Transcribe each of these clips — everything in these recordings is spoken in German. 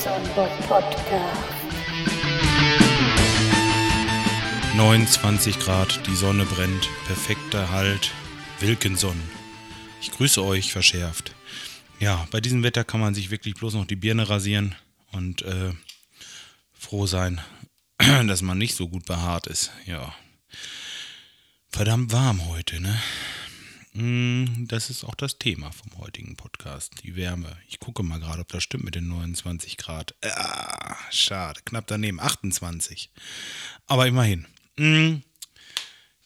Wilkinson Podcast. 29 Grad, die Sonne brennt, perfekter Halt, Wilkinson. Ich grüße euch verschärft. Ja, bei diesem Wetter kann man sich wirklich bloß noch die Birne rasieren und äh, froh sein, dass man nicht so gut behaart ist. Ja. Verdammt warm heute, ne? Mm, Das ist auch das Thema vom heutigen Podcast, die Wärme. Ich gucke mal gerade, ob das stimmt mit den 29 Grad. Ah, schade, knapp daneben, 28. Aber immerhin. Mm,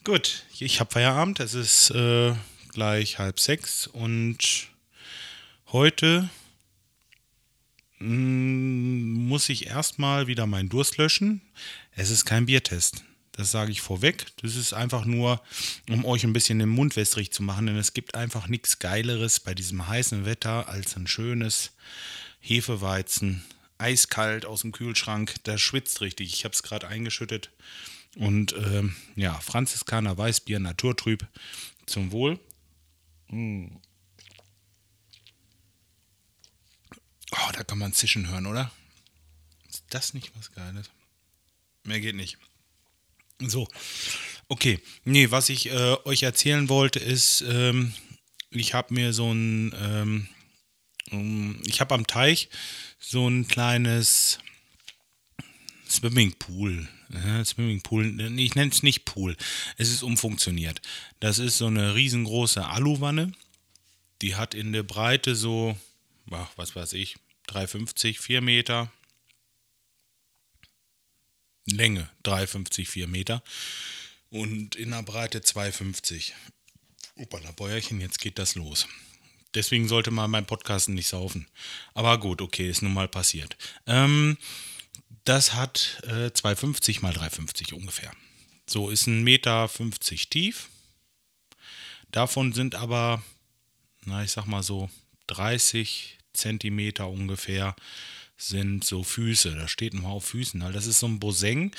Gut, ich habe Feierabend. Es ist äh, gleich halb sechs und heute mm, muss ich erstmal wieder meinen Durst löschen. Es ist kein Biertest. Das sage ich vorweg. Das ist einfach nur, um euch ein bisschen den Mund wässrig zu machen, denn es gibt einfach nichts Geileres bei diesem heißen Wetter als ein schönes Hefeweizen, eiskalt aus dem Kühlschrank. Das schwitzt richtig. Ich habe es gerade eingeschüttet. Und ähm, ja, Franziskaner Weißbier Naturtrüb zum Wohl. Oh, da kann man zischen hören, oder? Ist das nicht was Geiles? Mehr geht nicht. So, okay. Nee, was ich äh, euch erzählen wollte, ist, ähm, ich habe mir so ein, ähm, ich habe am Teich so ein kleines Swimmingpool. Ja, Swimmingpool, ich nenne es nicht Pool. Es ist umfunktioniert. Das ist so eine riesengroße Aluwanne. Die hat in der Breite so, ach, was weiß ich, 3,50, 4 Meter. Länge 3,50, 4 Meter. Und in der Breite 2,50. Uppala, Bäuerchen, jetzt geht das los. Deswegen sollte man beim Podcasten nicht saufen. Aber gut, okay, ist nun mal passiert. Ähm, das hat äh, 2,50 mal 3,50 ungefähr. So ist ein Meter 50 tief. Davon sind aber, na, ich sag mal so 30 Zentimeter ungefähr sind so Füße. Da steht mal auf Füßen. Halt. Das ist so ein Boseng.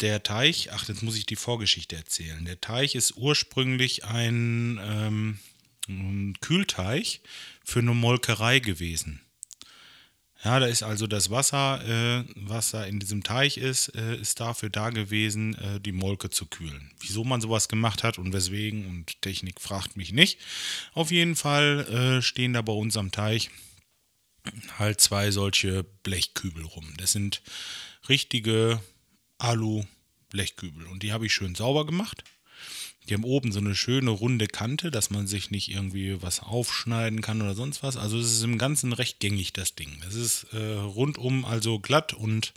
Der Teich, ach, jetzt muss ich die Vorgeschichte erzählen. Der Teich ist ursprünglich ein, ähm, ein Kühlteich für eine Molkerei gewesen. Ja, da ist also das Wasser, äh, was da in diesem Teich ist, äh, ist dafür da gewesen, äh, die Molke zu kühlen. Wieso man sowas gemacht hat und weswegen und Technik fragt mich nicht. Auf jeden Fall äh, stehen da bei uns am Teich halt zwei solche Blechkübel rum. Das sind richtige Alu-Blechkübel und die habe ich schön sauber gemacht. Die haben oben so eine schöne runde Kante, dass man sich nicht irgendwie was aufschneiden kann oder sonst was. Also es ist im Ganzen recht gängig, das Ding. Es ist äh, rundum also glatt und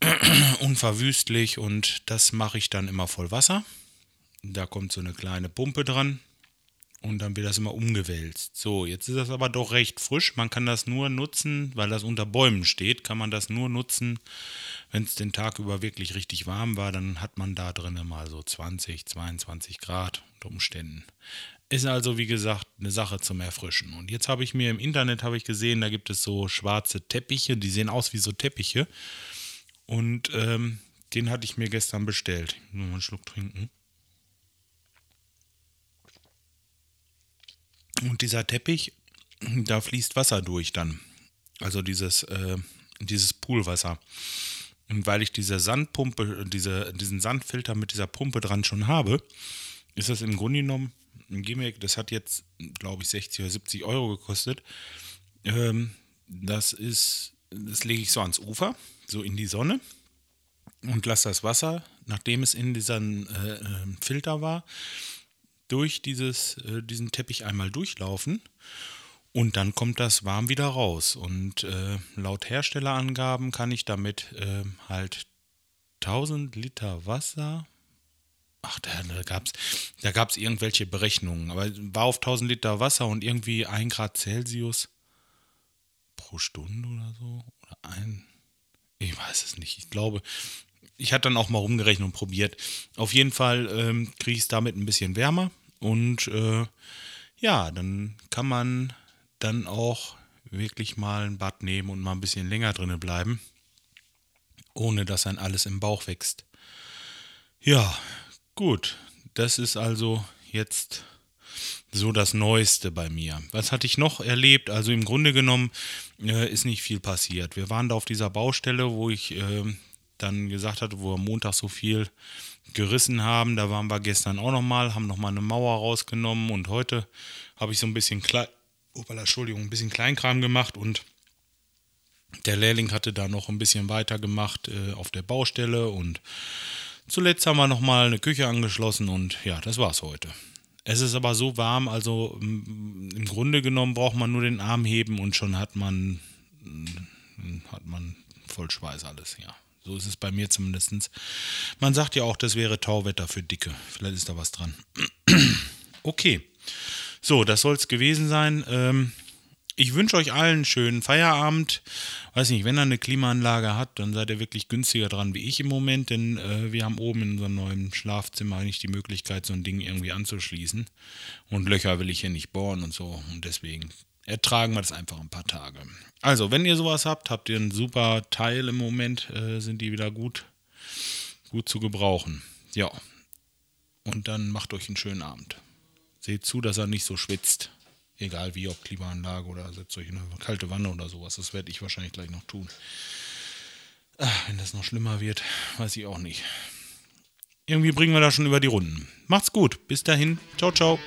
unverwüstlich und das mache ich dann immer voll Wasser. Da kommt so eine kleine Pumpe dran und dann wird das immer umgewälzt. So, jetzt ist das aber doch recht frisch. Man kann das nur nutzen, weil das unter Bäumen steht, kann man das nur nutzen, wenn es den Tag über wirklich richtig warm war. Dann hat man da drinnen mal so 20, 22 Grad unter Umständen. Ist also, wie gesagt, eine Sache zum Erfrischen. Und jetzt habe ich mir im Internet ich gesehen, da gibt es so schwarze Teppiche, die sehen aus wie so Teppiche. Und ähm, den hatte ich mir gestern bestellt. Muss mal einen Schluck trinken. Und dieser Teppich, da fließt Wasser durch dann. Also dieses, äh, dieses Poolwasser. Und weil ich diese Sandpumpe, diese, diesen Sandfilter mit dieser Pumpe dran schon habe, ist das im Grunde genommen ein Gimmick, das hat jetzt, glaube ich, 60 oder 70 Euro gekostet. Ähm, das ist, das lege ich so ans Ufer, so in die Sonne und lasse das Wasser, nachdem es in diesem äh, äh, Filter war, durch dieses, äh, diesen Teppich einmal durchlaufen und dann kommt das warm wieder raus. Und äh, laut Herstellerangaben kann ich damit äh, halt 1000 Liter Wasser. Ach, da, da gab es da gab's irgendwelche Berechnungen, aber war auf 1000 Liter Wasser und irgendwie 1 Grad Celsius pro Stunde oder so. Oder ein. Ich weiß es nicht. Ich glaube, ich hatte dann auch mal rumgerechnet und probiert. Auf jeden Fall ähm, kriege ich es damit ein bisschen wärmer und äh, ja, dann kann man dann auch wirklich mal ein Bad nehmen und mal ein bisschen länger drinnen bleiben, ohne dass dann alles im Bauch wächst. Ja, gut, das ist also jetzt so das Neueste bei mir. Was hatte ich noch erlebt? Also im Grunde genommen äh, ist nicht viel passiert. Wir waren da auf dieser Baustelle, wo ich äh, dann gesagt hatte, wo wir Montag so viel gerissen haben. Da waren wir gestern auch nochmal, haben nochmal eine Mauer rausgenommen und heute habe ich so ein bisschen klein, oh, Entschuldigung, ein bisschen Kleinkram gemacht und der Lehrling hatte da noch ein bisschen weiter gemacht äh, auf der Baustelle und zuletzt haben wir nochmal eine Küche angeschlossen und ja, das war's heute. Es ist aber so warm, also im Grunde genommen braucht man nur den Arm heben und schon hat man, hat man voll Schweiß alles, ja. So ist es bei mir zumindest. Man sagt ja auch, das wäre Tauwetter für Dicke. Vielleicht ist da was dran. okay. So, das soll es gewesen sein. Ähm, ich wünsche euch allen einen schönen Feierabend. Weiß nicht, wenn ihr eine Klimaanlage habt, dann seid ihr wirklich günstiger dran wie ich im Moment, denn äh, wir haben oben in unserem neuen Schlafzimmer eigentlich die Möglichkeit, so ein Ding irgendwie anzuschließen. Und Löcher will ich hier nicht bohren und so. Und deswegen ertragen wir das einfach ein paar Tage. Also, wenn ihr sowas habt, habt ihr einen super Teil im Moment, äh, sind die wieder gut, gut zu gebrauchen. Ja. Und dann macht euch einen schönen Abend. Seht zu, dass er nicht so schwitzt. Egal wie, ob Klimaanlage oder setzt euch in eine kalte Wanne oder sowas. Das werde ich wahrscheinlich gleich noch tun. Ach, wenn das noch schlimmer wird, weiß ich auch nicht. Irgendwie bringen wir da schon über die Runden. Macht's gut. Bis dahin. Ciao, ciao.